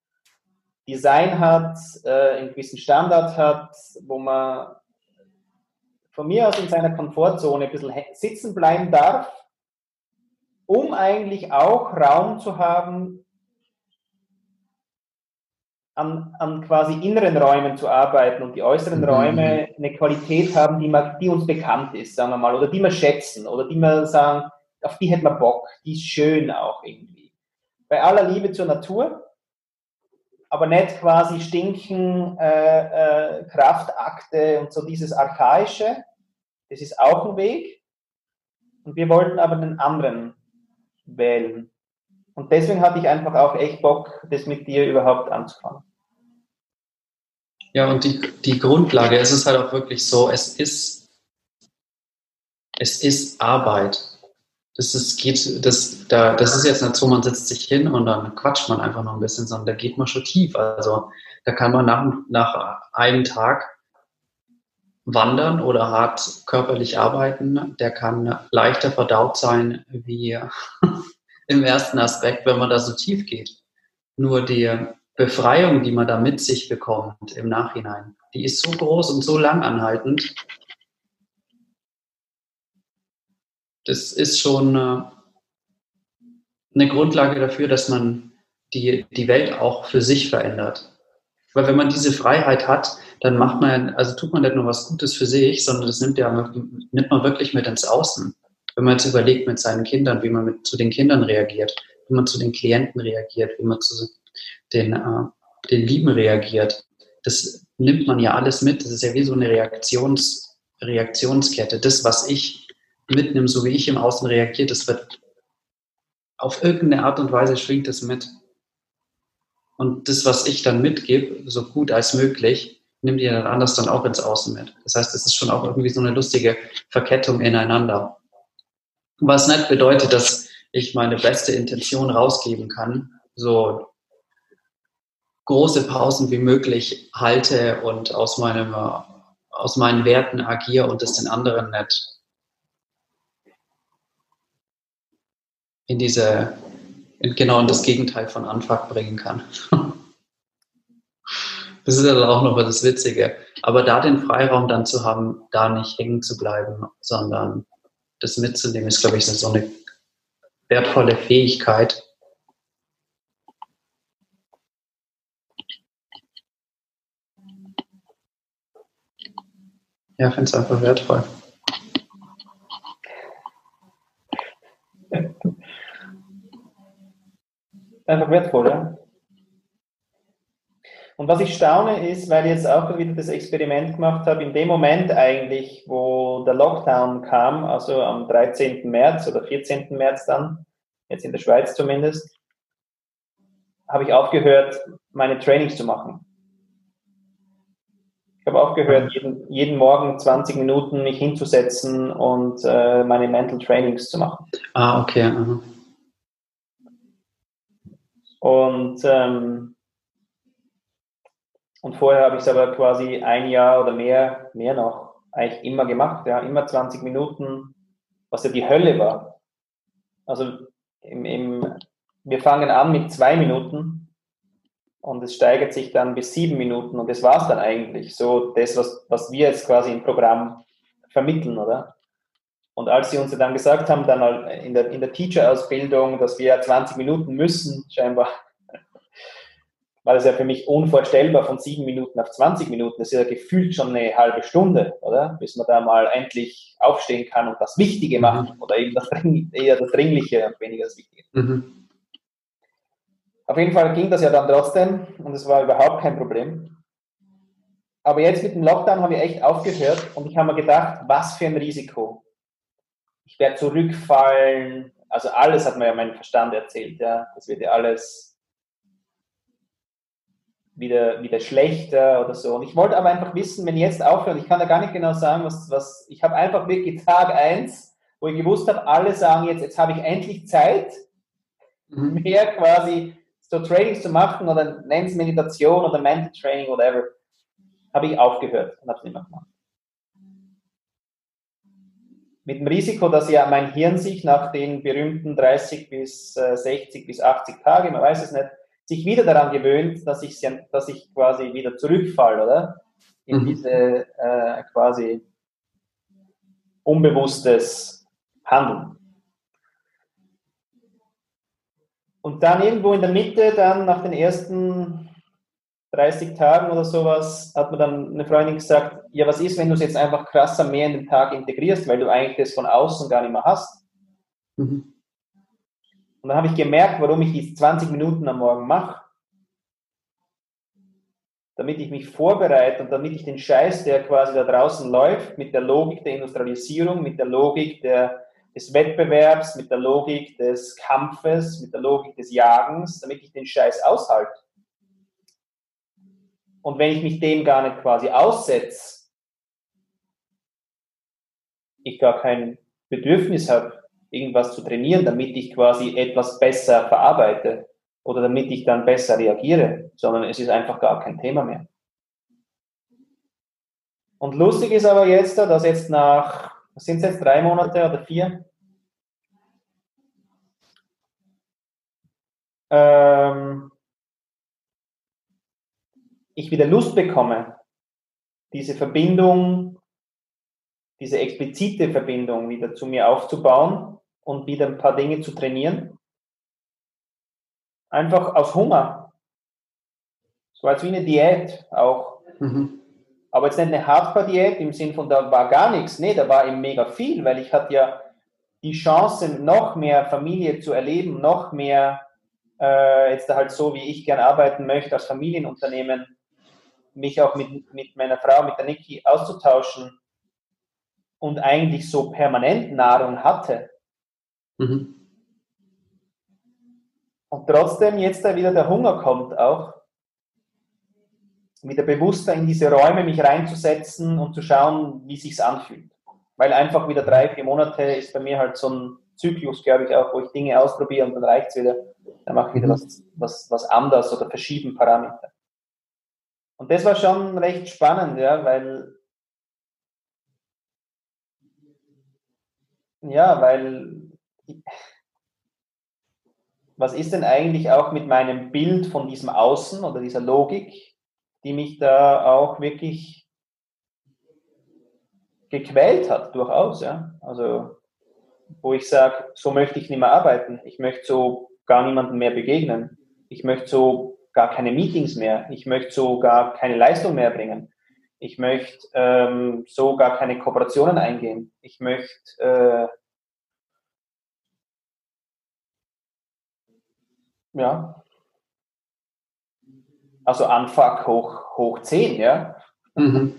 Design hat, äh, einen gewissen Standard hat, wo man von mir aus in seiner Komfortzone ein bisschen sitzen bleiben darf, um eigentlich auch Raum zu haben, an, an quasi inneren Räumen zu arbeiten und die äußeren mhm. Räume eine Qualität haben, die, man, die uns bekannt ist, sagen wir mal, oder die wir schätzen, oder die wir sagen, auf die hätten wir Bock, die ist schön auch irgendwie. Bei aller Liebe zur Natur, aber nicht quasi stinken, äh, äh, Kraftakte und so dieses Archaische. Das ist auch ein Weg. Und wir wollten aber den anderen wählen. Und deswegen hatte ich einfach auch echt Bock, das mit dir überhaupt anzufangen. Ja, und die, die Grundlage, es ist halt auch wirklich so, es ist, es ist Arbeit. Das ist, geht, das, da, das ist jetzt nicht so, man setzt sich hin und dann quatscht man einfach noch ein bisschen, sondern da geht man schon tief. Also da kann man nach, nach einem Tag wandern oder hart körperlich arbeiten. Der kann leichter verdaut sein wie *laughs* im ersten Aspekt, wenn man da so tief geht. Nur die Befreiung, die man da mit sich bekommt im Nachhinein, die ist so groß und so langanhaltend, das ist schon äh, eine Grundlage dafür, dass man die, die Welt auch für sich verändert. Weil wenn man diese Freiheit hat, dann macht man, also tut man nicht nur was Gutes für sich, sondern das nimmt, ja, nimmt man wirklich mit ins Außen. Wenn man jetzt überlegt mit seinen Kindern, wie man mit, zu den Kindern reagiert, wie man zu den Klienten reagiert, wie man zu den, äh, den Lieben reagiert, das nimmt man ja alles mit. Das ist ja wie so eine Reaktions, Reaktionskette. Das, was ich mitnehme, so wie ich im Außen reagiere, das wird auf irgendeine Art und Weise schwingt es mit. Und das, was ich dann mitgebe, so gut als möglich, nimmt ihr dann anders dann auch ins Außen mit. Das heißt, es ist schon auch irgendwie so eine lustige Verkettung ineinander. Was nicht bedeutet, dass ich meine beste Intention rausgeben kann, so große Pausen wie möglich halte und aus meinem, aus meinen Werten agiere und es den anderen nicht in diese, in, genau in das Gegenteil von Anfang bringen kann. *laughs* das ist ja dann auch noch das Witzige. Aber da den Freiraum dann zu haben, da nicht hängen zu bleiben, sondern das mitzunehmen, ist, glaube ich, so eine wertvolle Fähigkeit. Ja, finde es einfach wertvoll. *laughs* einfach wertvoll, ja. Und was ich staune ist, weil ich jetzt auch wieder das Experiment gemacht habe, in dem Moment eigentlich, wo der Lockdown kam, also am 13. März oder 14. März dann, jetzt in der Schweiz zumindest, habe ich aufgehört, meine Trainings zu machen. Ich habe aufgehört, jeden, jeden Morgen 20 Minuten mich hinzusetzen und äh, meine Mental Trainings zu machen. Ah, okay. Aha. Und, ähm, und vorher habe ich es aber quasi ein Jahr oder mehr, mehr noch, eigentlich immer gemacht, ja, immer 20 Minuten, was ja die Hölle war. Also im, im, wir fangen an mit zwei Minuten und es steigert sich dann bis sieben Minuten und das war es dann eigentlich. So das, was, was wir jetzt quasi im Programm vermitteln, oder? Und als sie uns dann gesagt haben, dann in der, in der Teacher-Ausbildung, dass wir 20 Minuten müssen, scheinbar, *laughs* war das ja für mich unvorstellbar von sieben Minuten auf 20 Minuten. Das ist ja gefühlt schon eine halbe Stunde, oder? Bis man da mal endlich aufstehen kann und das Wichtige machen mhm. oder eben das, eher das Dringliche und weniger das Wichtige. Mhm. Auf jeden Fall ging das ja dann trotzdem und es war überhaupt kein Problem. aber jetzt mit dem Lockdown haben wir echt aufgehört und ich habe mir gedacht, was für ein Risiko. Ich werde zurückfallen. Also alles hat mir ja mein Verstand erzählt, ja. Das wird ja alles wieder, wieder schlechter oder so. Und ich wollte aber einfach wissen, wenn ich jetzt aufhöre, ich kann da gar nicht genau sagen, was, was ich habe einfach wirklich Tag eins, wo ich gewusst habe, alle sagen jetzt, jetzt habe ich endlich Zeit, mhm. *laughs* mehr quasi so Trainings zu machen oder nenn es Meditation oder Mental Training, whatever habe ich aufgehört und habe es nicht mehr gemacht. Mit dem Risiko, dass ja mein Hirn sich nach den berühmten 30 bis 60 äh, bis 80 Tagen, man weiß es nicht, sich wieder daran gewöhnt, dass ich, dass ich quasi wieder zurückfalle, oder? In mhm. diese äh, quasi unbewusstes Handeln. Und dann irgendwo in der Mitte, dann nach den ersten 30 Tagen oder sowas, hat mir dann eine Freundin gesagt, ja, was ist, wenn du es jetzt einfach krasser mehr in den Tag integrierst, weil du eigentlich das von außen gar nicht mehr hast. Mhm. Und dann habe ich gemerkt, warum ich die 20 Minuten am Morgen mache. Damit ich mich vorbereite und damit ich den Scheiß, der quasi da draußen läuft, mit der Logik der Industrialisierung, mit der Logik der, des Wettbewerbs, mit der Logik des Kampfes, mit der Logik des Jagens, damit ich den Scheiß aushalte. Und wenn ich mich dem gar nicht quasi aussetze, ich gar kein Bedürfnis habe, irgendwas zu trainieren, damit ich quasi etwas besser verarbeite oder damit ich dann besser reagiere, sondern es ist einfach gar kein Thema mehr. Und lustig ist aber jetzt, dass jetzt nach, sind es jetzt drei Monate oder vier? Ähm, ich wieder Lust bekomme, diese Verbindung, diese explizite Verbindung wieder zu mir aufzubauen und wieder ein paar Dinge zu trainieren. Einfach aus Hunger. So als wie eine Diät auch. Mhm. Aber jetzt nicht eine Hardcore-Diät im Sinn von, da war gar nichts. Nee, da war eben mega viel, weil ich hatte ja die Chance, noch mehr Familie zu erleben, noch mehr, äh, jetzt halt so, wie ich gern arbeiten möchte, als Familienunternehmen, mich auch mit, mit meiner Frau, mit der Niki auszutauschen und eigentlich so permanent Nahrung hatte. Mhm. Und trotzdem jetzt da wieder der Hunger kommt auch, wieder bewusster in diese Räume mich reinzusetzen und zu schauen, wie sich's anfühlt. Weil einfach wieder drei, vier Monate ist bei mir halt so ein Zyklus, glaube ich, auch, wo ich Dinge ausprobiere und dann reicht's wieder. Dann mache ich wieder mhm. was, was, was anders oder verschieben Parameter. Und das war schon recht spannend, ja, weil ja, weil was ist denn eigentlich auch mit meinem Bild von diesem Außen oder dieser Logik, die mich da auch wirklich gequält hat, durchaus, ja. Also, wo ich sage, so möchte ich nicht mehr arbeiten. Ich möchte so gar niemandem mehr begegnen. Ich möchte so gar keine Meetings mehr. Ich möchte so gar keine Leistung mehr bringen. Ich möchte ähm, so gar keine Kooperationen eingehen. Ich möchte äh, ja also Anfuck hoch, hoch 10, ja. Mhm.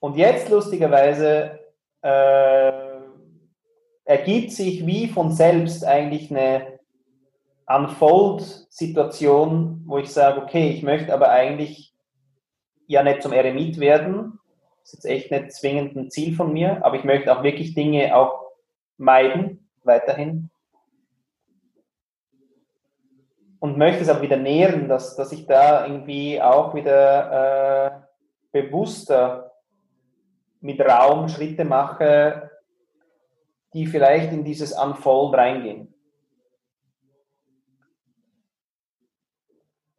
Und jetzt lustigerweise äh, ergibt sich wie von selbst eigentlich eine Unfold-Situation, wo ich sage, okay, ich möchte aber eigentlich ja nicht zum Eremit werden. Das ist jetzt echt nicht zwingend ein Ziel von mir, aber ich möchte auch wirklich Dinge auch meiden, weiterhin. Und möchte es auch wieder nähren, dass, dass ich da irgendwie auch wieder äh, bewusster mit Raum Schritte mache, die vielleicht in dieses Unfold reingehen.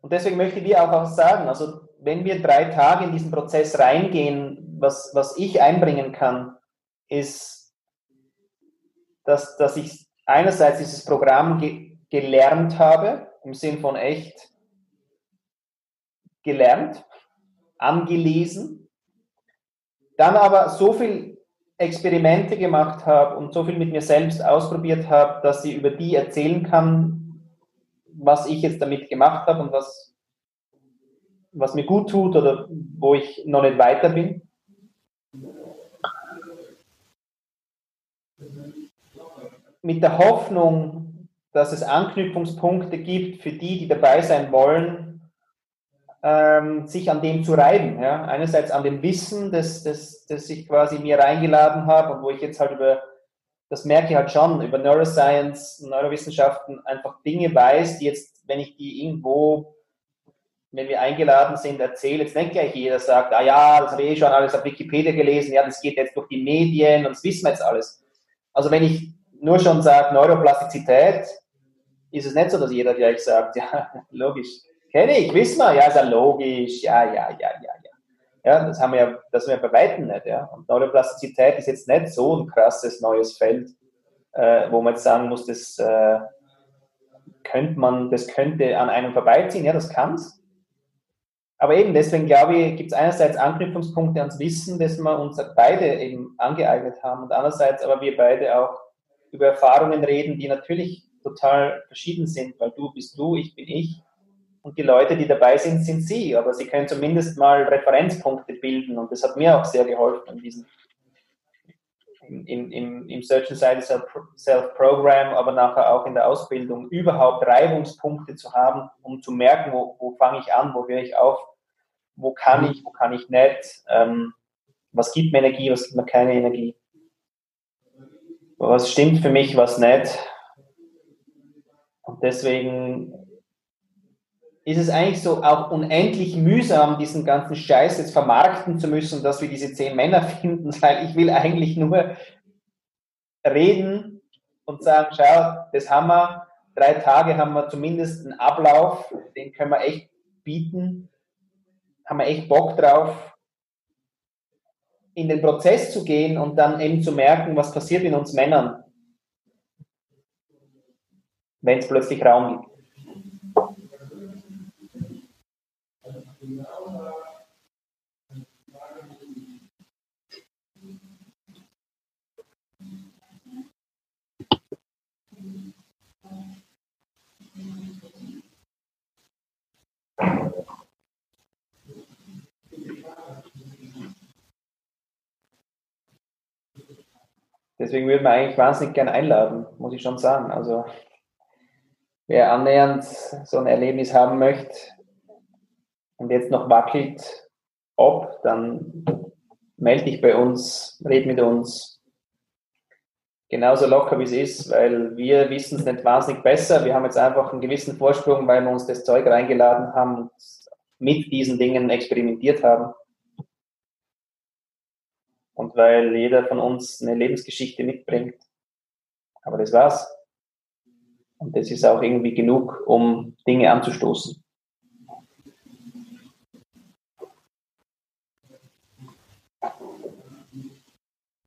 Und deswegen möchte ich dir auch sagen, also wenn wir drei Tage in diesen Prozess reingehen, was, was ich einbringen kann, ist, dass, dass ich einerseits dieses Programm ge gelernt habe, im Sinn von echt gelernt, angelesen, dann aber so viel Experimente gemacht habe und so viel mit mir selbst ausprobiert habe, dass ich über die erzählen kann, was ich jetzt damit gemacht habe und was, was mir gut tut oder wo ich noch nicht weiter bin. Mit der Hoffnung, dass es Anknüpfungspunkte gibt für die, die dabei sein wollen, ähm, sich an dem zu reiben. Ja? Einerseits an dem Wissen, das, das, das ich quasi mir reingeladen habe und wo ich jetzt halt über, das merke ich halt schon, über Neuroscience, Neurowissenschaften einfach Dinge weiß, die jetzt, wenn ich die irgendwo, wenn wir eingeladen sind, erzähle, jetzt nicht gleich jeder sagt, ah ja, das habe ich eh schon alles auf Wikipedia gelesen, ja, das geht jetzt durch die Medien und das wissen wir jetzt alles. Also wenn ich nur schon sage Neuroplastizität, ist es nicht so, dass jeder gleich sagt, *laughs* ja, logisch. Kenne ich, wissen wir, ja, ist ja logisch, ja, ja, ja, ja, ja. Das haben wir ja, das haben wir bei Weitem nicht, ja. Und Neuroplastizität ist jetzt nicht so ein krasses neues Feld, äh, wo man jetzt sagen muss, das äh, könnte man, das könnte an einem vorbeiziehen, ja, das kann es. Aber eben deswegen glaube ich, gibt es einerseits Anknüpfungspunkte ans Wissen, das wir uns beide eben angeeignet haben und andererseits aber wir beide auch über Erfahrungen reden, die natürlich total verschieden sind, weil du bist du, ich bin ich und die Leute, die dabei sind, sind sie. Aber sie können zumindest mal Referenzpunkte bilden und das hat mir auch sehr geholfen in diesem im, im, im Search and Self-Program, aber nachher auch in der Ausbildung, überhaupt Reibungspunkte zu haben, um zu merken, wo, wo fange ich an, wo höre ich auf, wo kann ich, wo kann ich nicht, ähm, was gibt mir Energie, was gibt mir keine Energie, was stimmt für mich, was nicht. Und deswegen ist es eigentlich so auch unendlich mühsam, diesen ganzen Scheiß jetzt vermarkten zu müssen, dass wir diese zehn Männer *laughs* finden, weil ich will eigentlich nur reden und sagen, schau, das haben wir, drei Tage haben wir zumindest einen Ablauf, den können wir echt bieten, haben wir echt Bock drauf, in den Prozess zu gehen und dann eben zu merken, was passiert in uns Männern, wenn es plötzlich Raum gibt. Deswegen würde man eigentlich wahnsinnig gern einladen, muss ich schon sagen. Also wer annähernd so ein Erlebnis haben möchte, und jetzt noch wackelt, ob, dann melde dich bei uns, red mit uns. Genauso locker wie es ist, weil wir wissen es nicht wahnsinnig besser. Wir haben jetzt einfach einen gewissen Vorsprung, weil wir uns das Zeug reingeladen haben und mit diesen Dingen experimentiert haben. Und weil jeder von uns eine Lebensgeschichte mitbringt. Aber das war's. Und das ist auch irgendwie genug, um Dinge anzustoßen.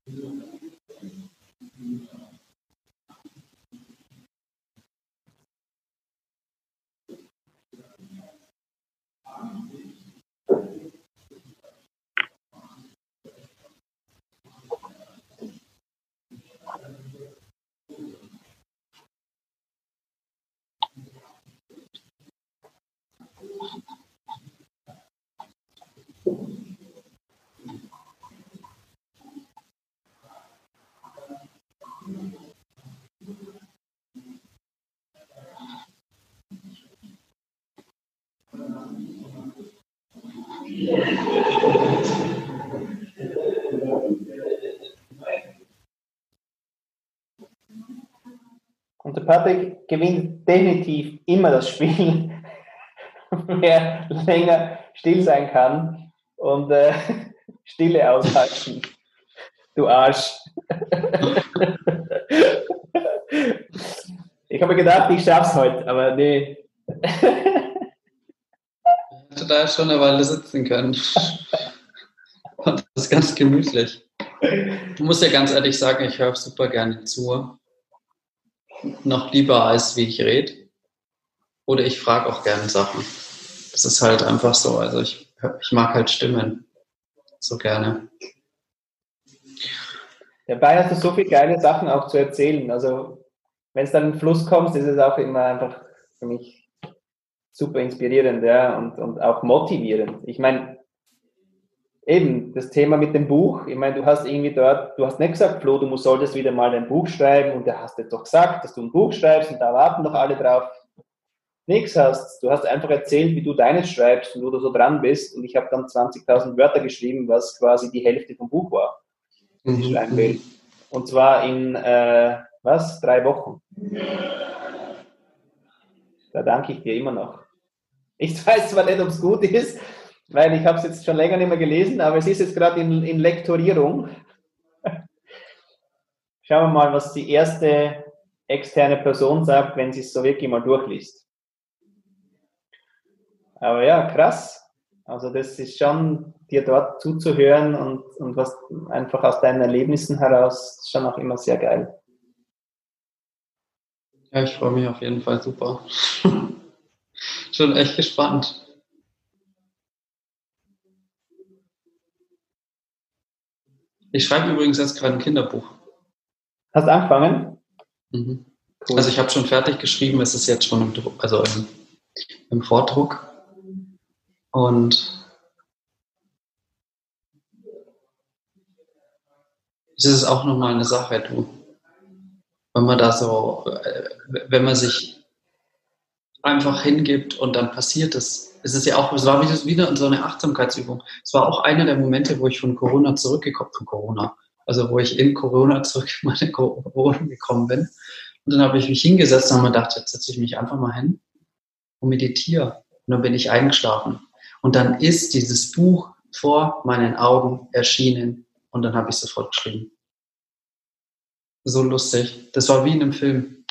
Yeah. Und der Patrick gewinnt definitiv immer das Spiel, *laughs* wer länger still sein kann und äh, *laughs* Stille aushalten. Du Arsch. *laughs* ich habe gedacht, ich schaff's heute, aber nee. Hätte da schon eine Weile sitzen können. *laughs* Und das ist ganz gemütlich. Ich muss ja ganz ehrlich sagen, ich höre super gerne zu. Noch lieber als wie ich rede. Oder ich frage auch gerne Sachen. Das ist halt einfach so. Also ich, ich mag halt Stimmen so gerne. Dabei hast du so viele geile Sachen auch zu erzählen. Also wenn es dann in den Fluss kommt, ist es auch immer einfach für mich super inspirierend, ja, und, und auch motivierend. Ich meine, eben das Thema mit dem Buch, ich meine, du hast irgendwie dort, du hast nicht gesagt, Flo, du solltest wieder mal ein Buch schreiben und der hast jetzt doch gesagt, dass du ein Buch schreibst und da warten doch alle drauf. Nichts hast. Du hast einfach erzählt, wie du deines schreibst und wo du so dran bist und ich habe dann 20.000 Wörter geschrieben, was quasi die Hälfte vom Buch war, mhm. ich schreiben will. Und zwar in, äh, was, drei Wochen. Da danke ich dir immer noch. Ich *laughs* weiß zwar nicht, ob es gut ist, weil ich habe es jetzt schon länger nicht mehr gelesen, aber es ist jetzt gerade in, in Lektorierung. *laughs* Schauen wir mal, was die erste externe Person sagt, wenn sie es so wirklich mal durchliest. Aber ja, krass. Also das ist schon, dir dort zuzuhören und, und was einfach aus deinen Erlebnissen heraus, schon auch immer sehr geil. Ja, ich freue mich auf jeden Fall super. *laughs* schon echt gespannt. Ich schreibe übrigens jetzt gerade ein Kinderbuch. Hast du angefangen? Mhm. Cool. Also ich habe schon fertig geschrieben, es ist jetzt schon im, Druck, also im, im Vordruck. Und es ist auch nochmal eine Sache, du. Wenn man da so, äh, wenn man sich einfach hingibt und dann passiert es, es ist ja auch, es war wieder so eine Achtsamkeitsübung. Es war auch einer der Momente, wo ich von Corona zurückgekommen von Corona, also wo ich in Corona zurück in meine Corona gekommen bin. Und dann habe ich mich hingesetzt und habe mir gedacht, jetzt setze ich mich einfach mal hin und meditiere. Und dann bin ich eingeschlafen. Und dann ist dieses Buch vor meinen Augen erschienen und dann habe ich sofort geschrieben. So lustig. Das war wie in einem Film.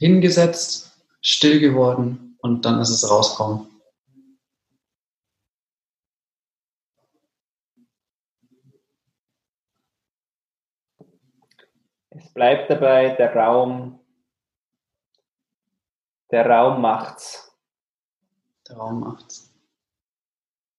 Hingesetzt, still geworden, und dann ist es rauskommen. Es bleibt dabei, der Raum, der Raum macht's. Der Raum macht's.